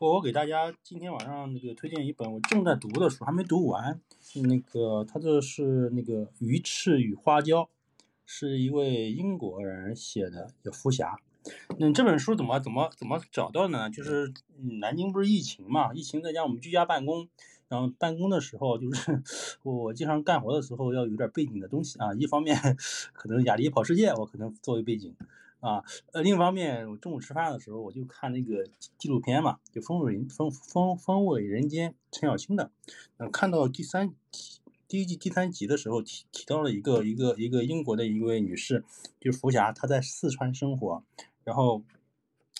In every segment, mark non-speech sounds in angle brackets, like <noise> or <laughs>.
我我给大家今天晚上那个推荐一本我正在读的书，还没读完。那个他这是那个《鱼翅与花椒》，是一位英国人写的，叫福霞。那这本书怎么怎么怎么找到呢？就是南京不是疫情嘛，疫情在家我们居家办公，然后办公的时候就是 <laughs> 我我经常干活的时候要有点背景的东西啊。一方面 <laughs> 可能雅迪跑世界，我可能作为背景。啊，呃，另一方面，我中午吃饭的时候，我就看那个纪录片嘛，就《风尾风风风味人间》陈小青的，嗯，看到第三集第一季第三集的时候，提提到了一个一个一个英国的一位女士，就是福霞，她在四川生活，然后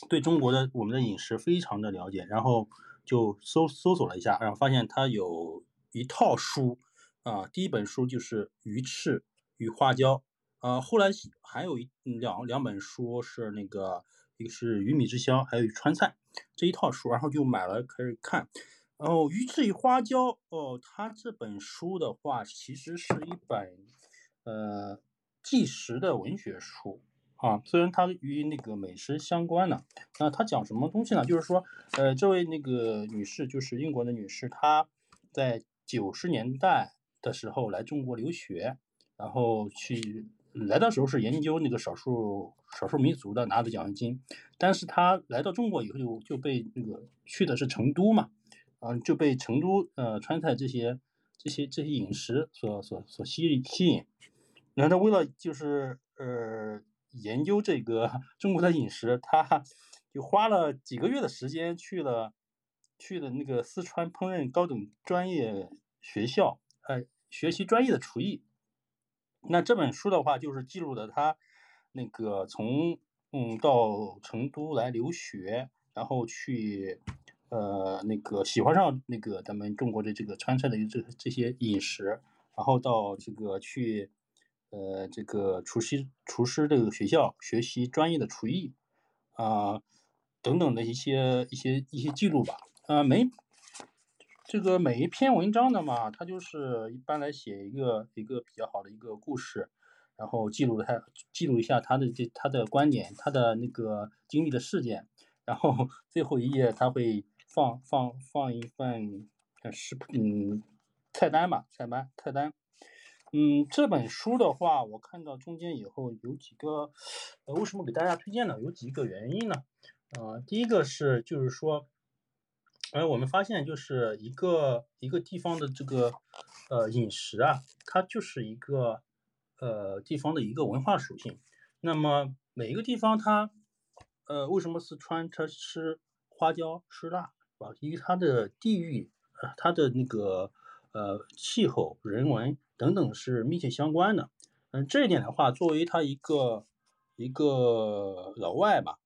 对中国的我们的饮食非常的了解，然后就搜搜索了一下，然后发现她有一套书，啊，第一本书就是《鱼翅与花椒》。呃，后来还有一两两本书是那个，一个是《鱼米之乡》，还有《川菜》这一套书，然后就买了开始看。然后《鱼翅与花椒》哦，它这本书的话，其实是一本呃纪实的文学书啊。虽然它与那个美食相关的，那它讲什么东西呢？就是说，呃，这位那个女士，就是英国的女士，她在九十年代的时候来中国留学，然后去。来的时候是研究那个少数少数民族的，拿的奖学金。但是他来到中国以后就就被那个去的是成都嘛，嗯，就被成都呃川菜这些这些这些饮食所所所吸吸引。然后他为了就是呃研究这个 <laughs> 中国的饮食，他 <laughs> 就花了几个月的时间去了去了那个四川烹饪高等专业学校，呃，学习专业的厨艺。那这本书的话，就是记录的他那个从嗯到成都来留学，然后去呃那个喜欢上那个咱们中国的这个川菜的这这些饮食，然后到这个去呃这个厨师厨师这个学校学习专业的厨艺啊等等的一些一些一些记录吧，啊没。这个每一篇文章的嘛，它就是一般来写一个一个比较好的一个故事，然后记录他记录一下他的这他的观点，他的那个经历的事件，然后最后一页他会放放放一份食嗯菜单吧，菜单菜单。嗯，这本书的话，我看到中间以后有几个，呃，为什么给大家推荐呢？有几个原因呢？呃，第一个是就是说。而我们发现，就是一个一个地方的这个呃饮食啊，它就是一个呃地方的一个文化属性。那么每一个地方它呃为什么四川它吃花椒吃辣，是吧？因为它的地域、它的那个呃气候、人文等等是密切相关的。嗯，这一点的话，作为他一个一个老外吧，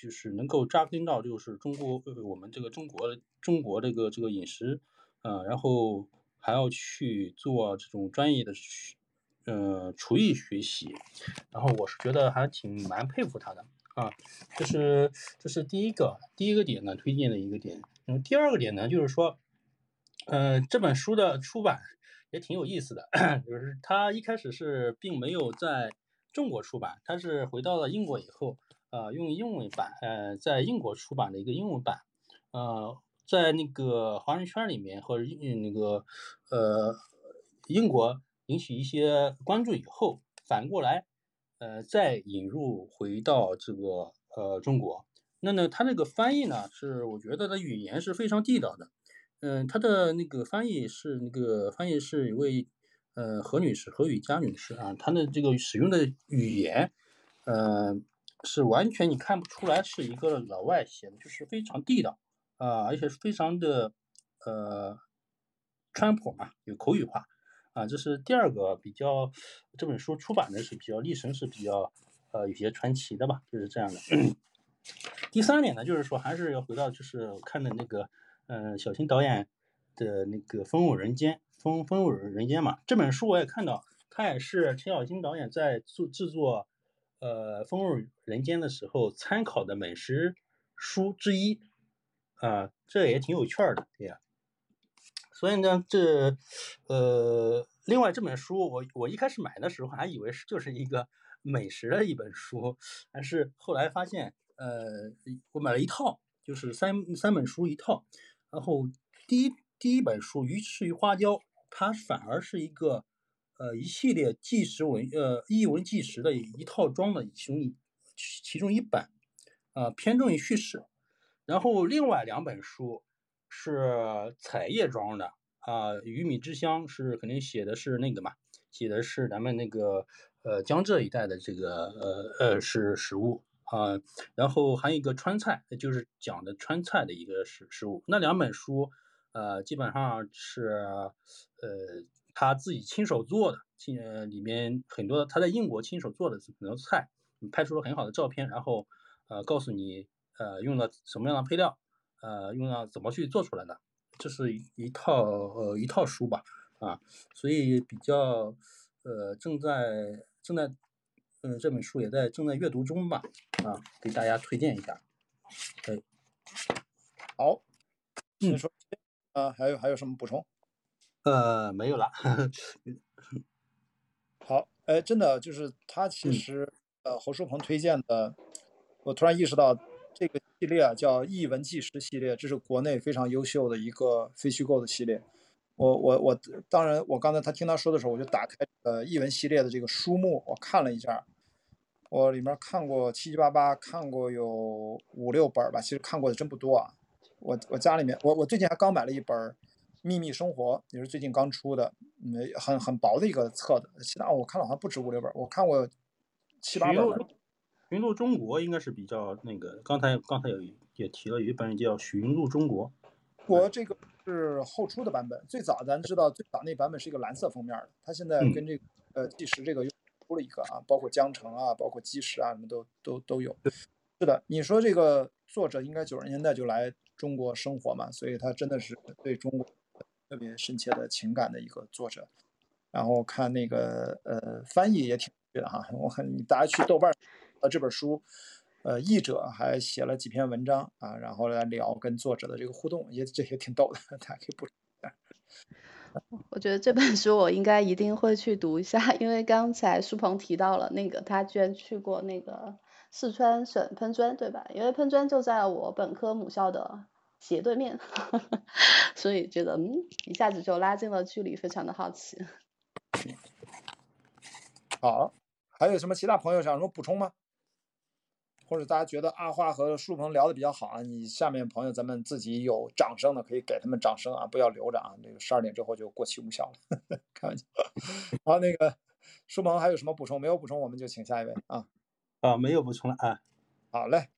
就是能够扎根到就是中国呃我们这个中国中国这个这个饮食，呃，然后还要去做这种专业的呃厨艺学习，然后我是觉得还挺蛮佩服他的啊，这是这是第一个第一个点呢推荐的一个点，嗯，第二个点呢就是说，呃这本书的出版也挺有意思的，<coughs> 就是他一开始是并没有在中国出版，他是回到了英国以后。呃，用英文版，呃，在英国出版的一个英文版，呃，在那个华人圈里面和那个呃英国引起一些关注以后，反过来，呃，再引入回到这个呃中国。那呢，他那个翻译呢，是我觉得的语言是非常地道的。嗯，他的那个翻译是那个翻译是一位呃何女士，何雨佳女士啊，她的这个使用的语言，呃。是完全你看不出来是一个老外写的，就是非常地道啊，而且非常的呃川普嘛，有口语化啊，这是第二个比较这本书出版的是比较历程是比较呃有些传奇的吧，就是这样的。<clears throat> 第三点呢，就是说还是要回到就是看的那个呃小新导演的那个《风舞人间》《风风舞人间》嘛，这本书我也看到，他也是陈小新导演在做制作。呃，风味人间的时候参考的美食书之一，啊，这也挺有趣的，对呀。所以呢，这呃，另外这本书，我我一开始买的时候还以为是就是一个美食的一本书，但是后来发现，呃，我买了一套，就是三三本书一套。然后第一第一本书《鱼翅与花椒》，它反而是一个呃一系列纪实文呃译文纪实的一套装的其中一其中一本，呃偏重于叙事。然后另外两本书是彩页装的啊，《鱼米之乡》是肯定写的是那个嘛，写的是咱们那个呃江浙一带的这个呃呃是食物。啊，然后还有一个川菜，就是讲的川菜的一个食食物。那两本书，呃，基本上是，呃，他自己亲手做的，亲里面很多他在英国亲手做的很多菜，拍出了很好的照片，然后，呃，告诉你，呃，用了什么样的配料，呃，用了怎么去做出来的，这是一一套呃一套书吧，啊，所以比较，呃，正在正在。嗯，这本书也在正在阅读中吧，啊，给大家推荐一下。对，好，你说，啊，还有还有什么补充？呃，没有了。<laughs> 好，哎，真的就是他其实，呃，侯书鹏推荐的，我突然意识到这个系列啊，叫译文纪实系列，这是国内非常优秀的一个非虚构的系列。我我我，当然，我刚才他听他说的时候，我就打开呃译文系列的这个书目，我看了一下，我里面看过七七八八，看过有五六本吧，其实看过的真不多啊。我我家里面，我我最近还刚买了一本《秘密生活》，也是最近刚出的，嗯，很很薄的一个册子。其他我看了好像不止五六本，我看过七八本。寻路中国应该是比较那个，刚才刚才有也提了，有一本叫《寻路中国》。我这个。是后出的版本，最早咱知道最早那版本是一个蓝色封面的，它现在跟这个呃纪实这个又出了一个啊，包括江城啊，包括基石啊，什么都都都有。是的，你说这个作者应该九十年代就来中国生活嘛，所以他真的是对中国特别深切的情感的一个作者。然后看那个呃翻译也挺对的哈，我看你大家去豆瓣呃这本书。呃，译者还写了几篇文章啊，然后来聊跟作者的这个互动，也这些挺逗的，大家可以补充一下。我觉得这本书我应该一定会去读一下，因为刚才舒鹏提到了那个他居然去过那个四川省喷砖，对吧？因为喷砖就在我本科母校的斜对面，<laughs> 所以觉得嗯，一下子就拉近了距离，非常的好奇。好，还有什么其他朋友想什么补充吗？或者大家觉得阿花和舒鹏聊的比较好啊，你下面朋友咱们自己有掌声的可以给他们掌声啊，不要留着啊，那个十二点之后就过期无效了，<laughs> 开玩笑。好，那个舒鹏还有什么补充？没有补充我们就请下一位啊。啊，没有补充了啊。好嘞，